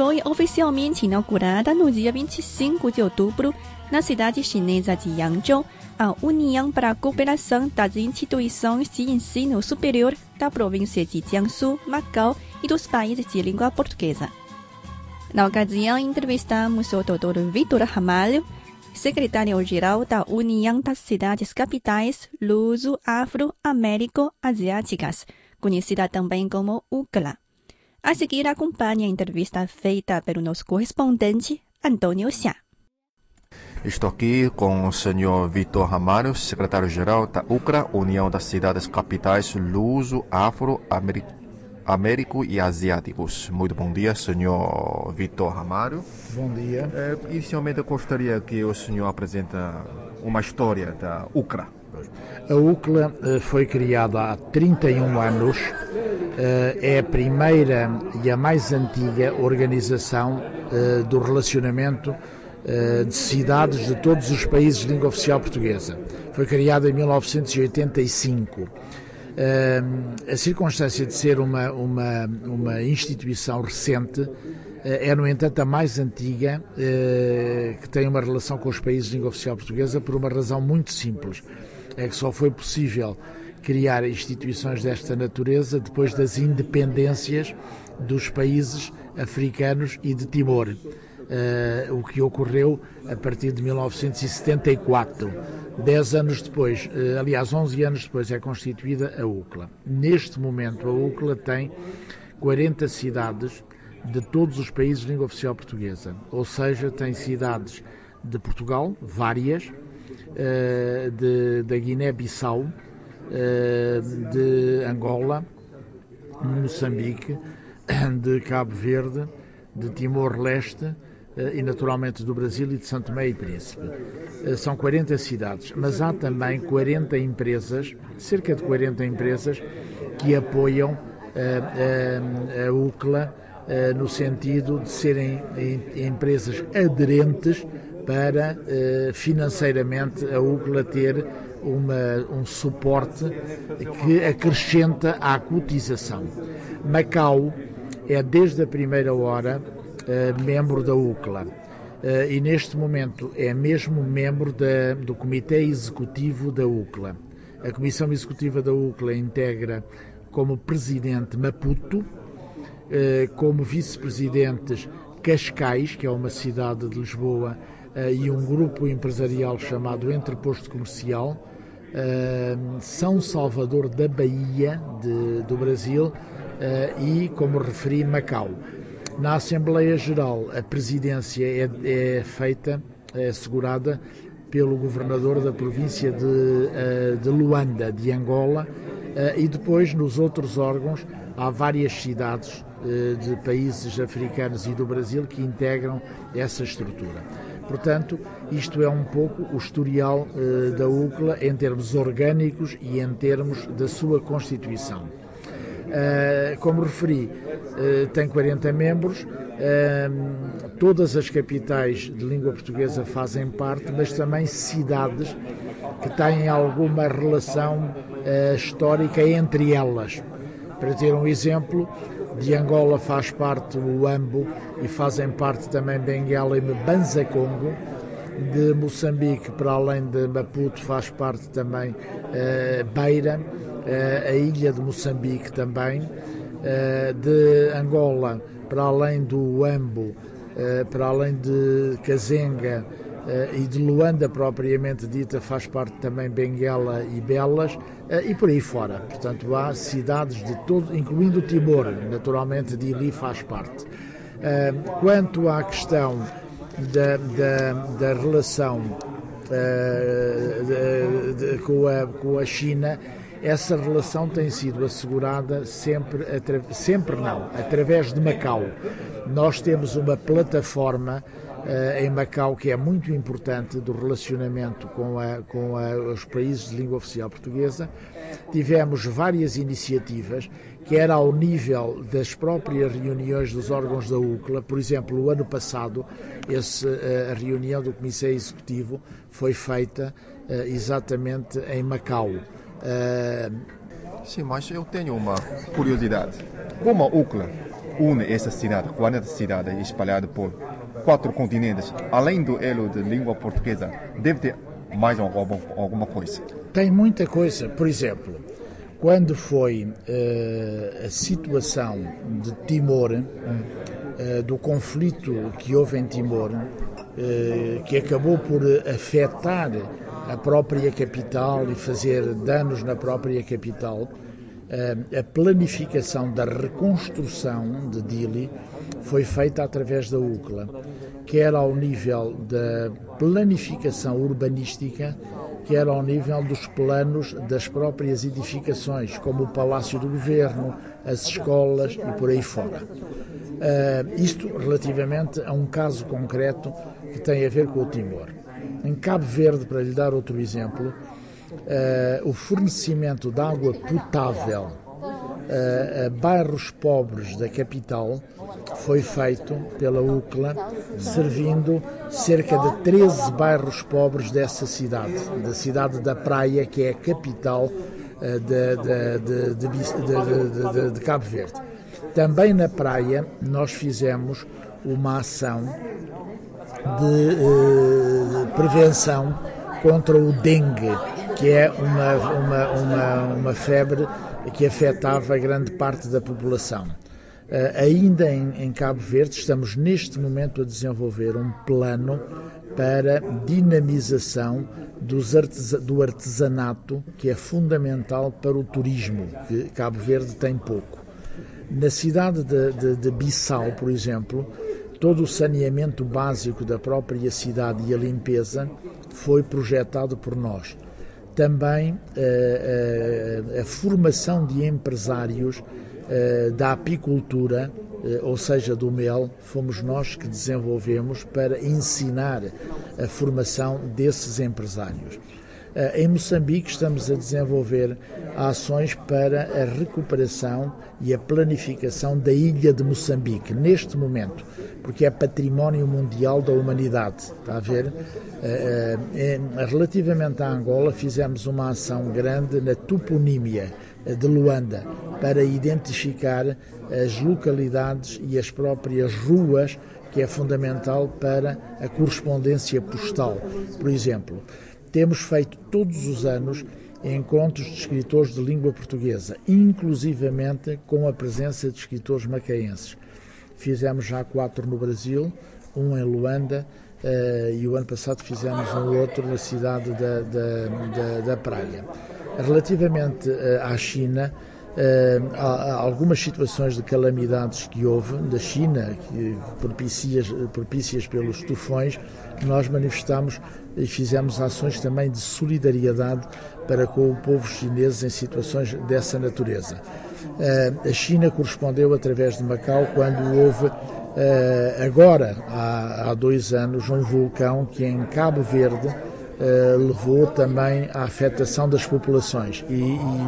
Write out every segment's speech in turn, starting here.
Foi oficialmente inaugurada no dia 25 de outubro, na cidade chinesa de Yangzhou, a União para a Cooperação das Instituições de Ensino Superior da província de Jiangsu, Macau e dos países de língua portuguesa. Na ocasião, entrevistamos o Dr. Vitor Ramalho, secretário-geral da União das Cidades Capitais Luso-Afro-Américo-Asiáticas, conhecida também como UCLA. A seguir, acompanhe a entrevista feita pelo nosso correspondente, Antônio Xia. Estou aqui com o senhor Vitor Ramalho, secretário-geral da UCRA, União das Cidades Capitais Luso, Afro, Américo e Asiáticos. Muito bom dia, senhor Vitor Ramalho. Bom dia. Eh, inicialmente, eu gostaria que o senhor apresente uma história da UCRA. A UCLA eh, foi criada há 31 anos. Eh, É a primeira e a mais antiga organização eh, do relacionamento de cidades de todos os países de língua oficial portuguesa. Foi criada em 1985. Eh, A circunstância de ser uma, uma, uma instituição recente é, no entanto, a mais antiga que tem uma relação com os países de língua oficial portuguesa por uma razão muito simples. É que só foi possível criar instituições desta natureza depois das independências dos países africanos e de Timor. Eh, o que ocorreu a partir de 1974. Dez anos depois, eh, aliás, 11 anos depois, é constituída a UCLA. Neste momento, a UCLA tem 40 cidades de todos os países de língua oficial portuguesa, ou seja, tem cidades de Portugal, várias, de, da Guiné-Bissau, eh, de Angola, Moçambique, de Cabo Verde, de Timor-Leste eh, e naturalmente do Brasil e de Santo Tomé e Príncipe. Eh, São 40 cidades, mas há também 40 empresas, cerca de 40 empresas, que apoiam eh, eh, a UCLA eh, no sentido de serem em- empresas aderentes para eh, financeiramente a UCLA ter uma, um suporte que acrescenta à cotização. Macau é desde a primeira hora eh, membro da UCLA eh, e neste momento é mesmo membro da- do Comitê Executivo da UCLA. A Comissão Executiva da UCLA integra como presidente Maputo, como vice-presidentes Cascais, que é uma cidade de Lisboa, e um grupo empresarial chamado Entreposto Comercial, eh, São Salvador da Bahia, de- do Brasil, eh, e, como referi, Macau. Na Assembleia Geral, a presidência é, é feita, é assegurada pelo governador da província de, eh, de Luanda, de Angola, eh, e depois nos outros órgãos há várias cidades eh, de países africanos e do Brasil que integram essa estrutura. Portanto, isto é um pouco o historial eh, da UCLA em termos orgânicos e em termos da sua constituição. Uh, como referi, uh, tem 40 membros, uh, todas as capitais de língua portuguesa fazem parte, mas também cidades que têm alguma relação histórica entre elas. Para ter um exemplo, de Angola faz parte o Ambo e fazem parte também Benguela e Banza Congo. De Moçambique, para além de Maputo, faz parte também eh, Beira, eh, a ilha de Moçambique também. Eh, de Angola, para além do Ambo, eh, para além de Kazenga eh, e de Luanda propriamente dita, faz parte também Benguela e Belas eh, e por aí fora. Portanto, há cidades de todo, incluindo Timor, naturalmente, de Ili faz parte. Eh, quanto à questão da, da, da relação eh, de- de- com, a, com a China, essa relação tem sido assegurada sempre, sempre não, através de Macau. Nós temos uma plataforma em Macau que é muito importante do relacionamento com, a, com a, os países de língua oficial portuguesa. Tivemos várias iniciativas, quer ao nível das próprias reuniões dos órgãos da UCLA, por exemplo, o ano passado, esse, uh, a reunião do Comitê Executivo foi feita uh, exatamente em Macau. Sim, mas eu tenho uma curiosidade. Como a UCLA une essa cidade, 40 cidades espalhadas por quatro continentes, além do elo de língua portuguesa, deve ter mais alguma, alguma coisa? Tem muita coisa. Por exemplo, quando foi uh, a situação de Timor, uh, do conflito que houve em Timor, uh, que acabou por afetar a própria capital e fazer danos na própria capital, a planificação da reconstrução de Dili foi feita através da UCLA, quer ao nível da planificação urbanística, quer ao nível dos planos das próprias edificações, como o Palácio do Governo, as escolas e por aí fora. Isto relativamente a um caso concreto que tem a ver com o Timor. Em Cabo Verde, para lhe dar outro exemplo, uh, o fornecimento de água potável uh, a bairros pobres da capital foi feito pela UCLA, servindo cerca de 13 bairros pobres dessa cidade, da cidade da Praia, que é a capital uh, de, de, de, de Cabo Verde. Também na Praia nós fizemos uma ação de prevenção contra o dengue, que é uma, uma, uma, uma febre que afetava grande parte da população. Uh, ainda em, em, Cabo Verde, estamos neste momento a desenvolver um plano para dinamização artesa do artesanato, que é fundamental para o turismo, que Cabo Verde tem pouco. Na cidade de, de, de Bissau, por exemplo, Todo o saneamento básico da própria cidade e a limpeza foi projetado por nós. Também a, eh, eh, a formação de empresários eh, da apicultura, ou seja, do mel, fomos nós que desenvolvemos para ensinar a formação desses empresários. Em Moçambique estamos a desenvolver ações para a recuperação e a planificação da ilha de Moçambique, neste momento porque é património mundial da humanidade. Está a ver? Eh, eh, relativamente à Angola, fizemos uma ação grande na toponímia eh, de Luanda para identificar as localidades e as próprias ruas que é fundamental para a correspondência postal. Por exemplo, temos feito todos os anos encontros de escritores de língua portuguesa, inclusivamente com a presença de escritores macaenses. Fizemos já quatro no Brasil, um em Luanda uh, e o ano passado fizemos um outro na cidade da, da, da, da Praia. Relativamente uh, à China, Uh, há, algumas situações de calamidades que houve da China, propícias, propícias pelos tufões, nós manifestamos e fizemos ações também de solidariedade para com o povo chinês em situações dessa natureza. Eh, a China correspondeu através de Macau quando houve eh, agora, há, dois anos, um vulcão que em Cabo Verde Uh, levou também à afetação das populações e,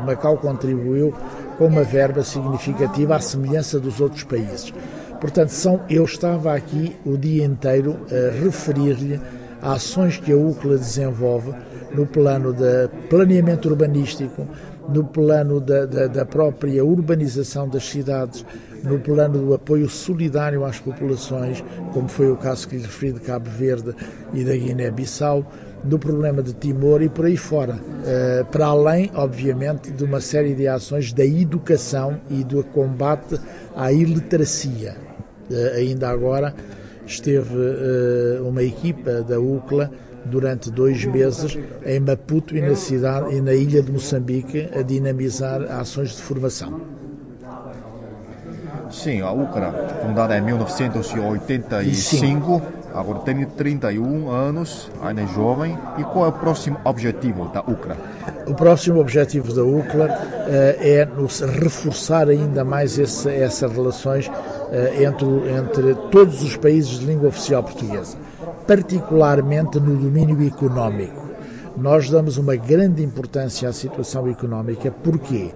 Macau contribuiu com uma verba significativa à semelhança dos outros países. Portanto, são, eu estava aqui o dia inteiro a referir-lhe ações que a UCLA desenvolve no plano de planeamento urbanístico, no plano da, da, da, própria urbanização das cidades, no plano do apoio solidário às populações, como foi o caso que lhe referi de Cabo Verde e da Guiné-Bissau, no problema de Timor e por aí fora. Uh, para além, obviamente, de uma série de ações da educação e do combate à iliteracia. Uh, ainda agora esteve uh, uma equipa da UCLA durante dois meses em Maputo e na cidade e na ilha de Moçambique a dinamizar ações de formação. Sim, a UCRA, fundada em 1985, Agora tem 31 anos, ainda é jovem. E qual é o próximo objetivo da UCRA? O próximo objetivo da UCLA eh, é nos reforçar ainda mais esse, essas relações eh, entre, entre todos os países de língua oficial portuguesa, particularmente no domínio económico. Nós damos uma grande importância à situação económica, porquê?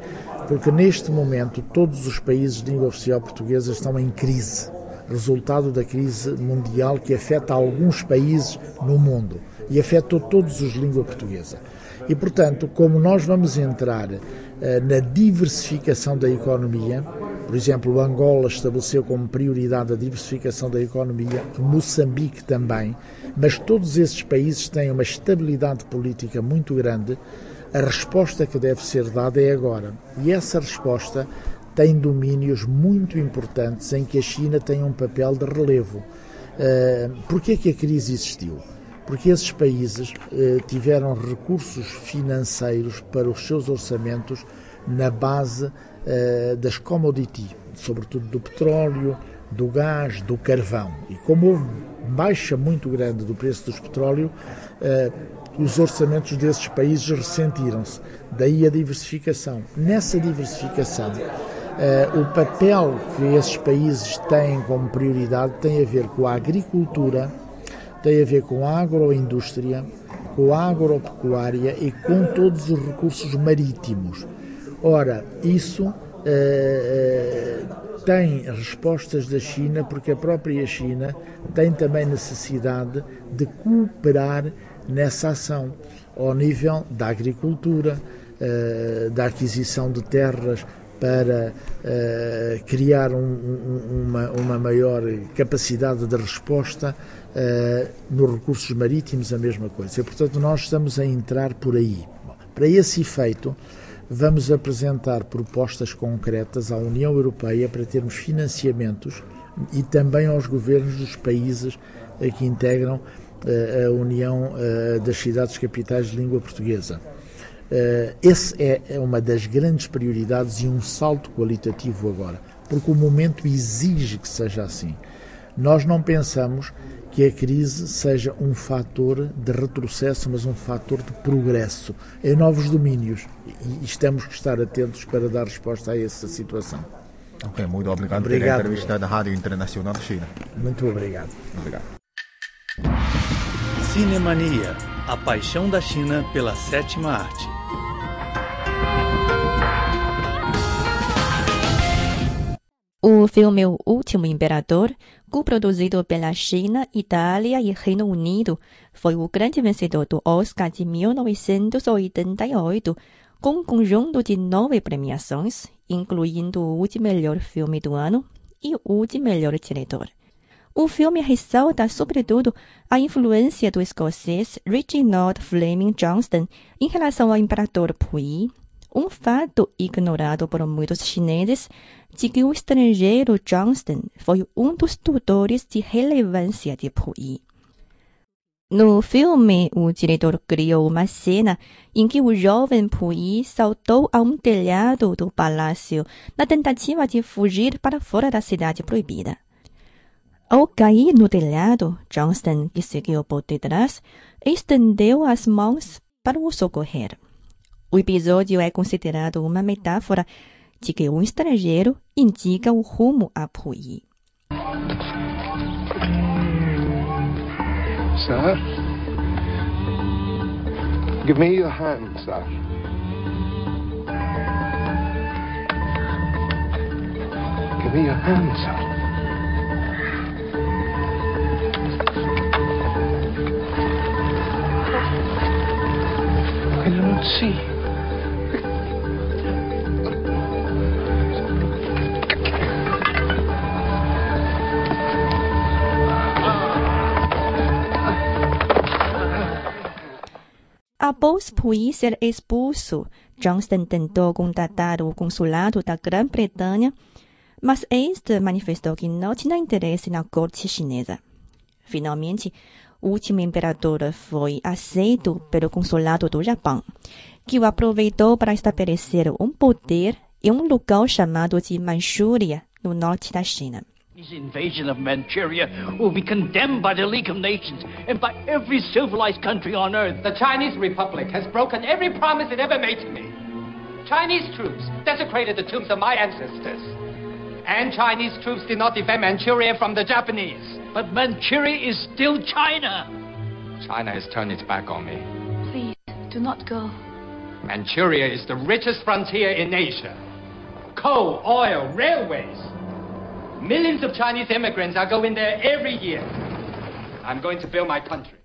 Porque neste momento todos os países de língua oficial portuguesa estão em crise, resultado da crise mundial que afeta alguns países no mundo e afetou todos os de língua portuguesa. E, portanto, como nós vamos entrar eh, na diversificação da economia, por exemplo, Angola estabeleceu como prioridade a diversificação da economia, Moçambique também, mas todos esses países têm uma estabilidade política muito grande. A resposta que deve ser dada é agora. E essa resposta tem domínios muito importantes em que a China tem um papel de relevo. Uh, que a crise existiu? porque esses países eh, tiveram recursos financeiros para os seus orçamentos na base eh, das commodities, sobretudo do petróleo, do gás, do carvão. E como houve baixa muito grande do preço do petróleo, eh, os orçamentos desses países ressentiram-se. Daí a diversificação. Nessa diversificação, eh, o papel que esses países têm como prioridade tem a ver com a agricultura tem a ver com a agroindústria, com a agropecuária e com todos os recursos marítimos. Ora, isso eh, eh, tem respostas da China, porque a própria China tem também necessidade de cooperar nessa ação, ao nível da agricultura, eh, da aquisição de terras para criar um, um, uma, uma maior capacidade de resposta nos recursos marítimos, a mesma coisa. E, portanto, nós estamos a entrar por aí. Bom, para esse efeito, vamos apresentar propostas concretas à União Europeia para termos financiamentos e também aos governos dos países uh, que integram a União das Cidades Capitais de Língua Portuguesa esse é, é uma das grandes prioridades e um salto qualitativo agora, porque o momento exige que seja assim. Nós não pensamos que a crise seja um fator de retrocesso, mas um fator de progresso em novos domínios. E estamos que estar atentos para dar resposta a essa situação. Ok, muito obrigado, Obrigado. pela entrevista da Rádio Internacional da China. Muito obrigado. Obrigado. Cinemania, a paixão da China pela sétima arte. O filme O Último Imperador, co-produzido pela China, Itália e Reino Unido, foi o grande vencedor do Oscar de 1988, com um conjunto de nove premiações, incluindo o de melhor filme do ano e o de melhor diretor. O filme ressalta, sobretudo, a influência do escocês Reginald Fleming Johnston em relação ao imperador Puyi, um fato ignorado por muitos chineses de que o estrangeiro Johnston foi um dos tutores de relevância de Puyi. No filme, o diretor criou uma cena em que o jovem Puyi saltou a um telhado do palácio na tentativa de fugir para fora da cidade proibida. Ao cair no telhado, Johnston, que seguiu por detrás, estendeu as mãos para o socorrer. O episódio é considerado uma metáfora de que um estrangeiro indica o rumo a Puyi. Sir? Give me your hand, sir. Give me your hand, sir. You not see? Após Puyi ser expulso, Johnston tentou contatar o consulado da Grã-Bretanha, mas este manifestou que não tinha interesse na corte chinesa. Finalmente, o último imperador foi aceito pelo consulado do Japão, que o aproveitou para estabelecer um poder em um lugar chamado de Manchúria, no norte da China. His invasion of Manchuria will be condemned by the League of Nations and by every civilized country on earth. The Chinese Republic has broken every promise it ever made to me. Chinese troops desecrated the tombs of my ancestors. And Chinese troops did not defend Manchuria from the Japanese. But Manchuria is still China. China has turned its back on me. Please, do not go. Manchuria is the richest frontier in Asia. Coal, oil, railways. Millions of Chinese immigrants are going there every year. I'm going to build my country.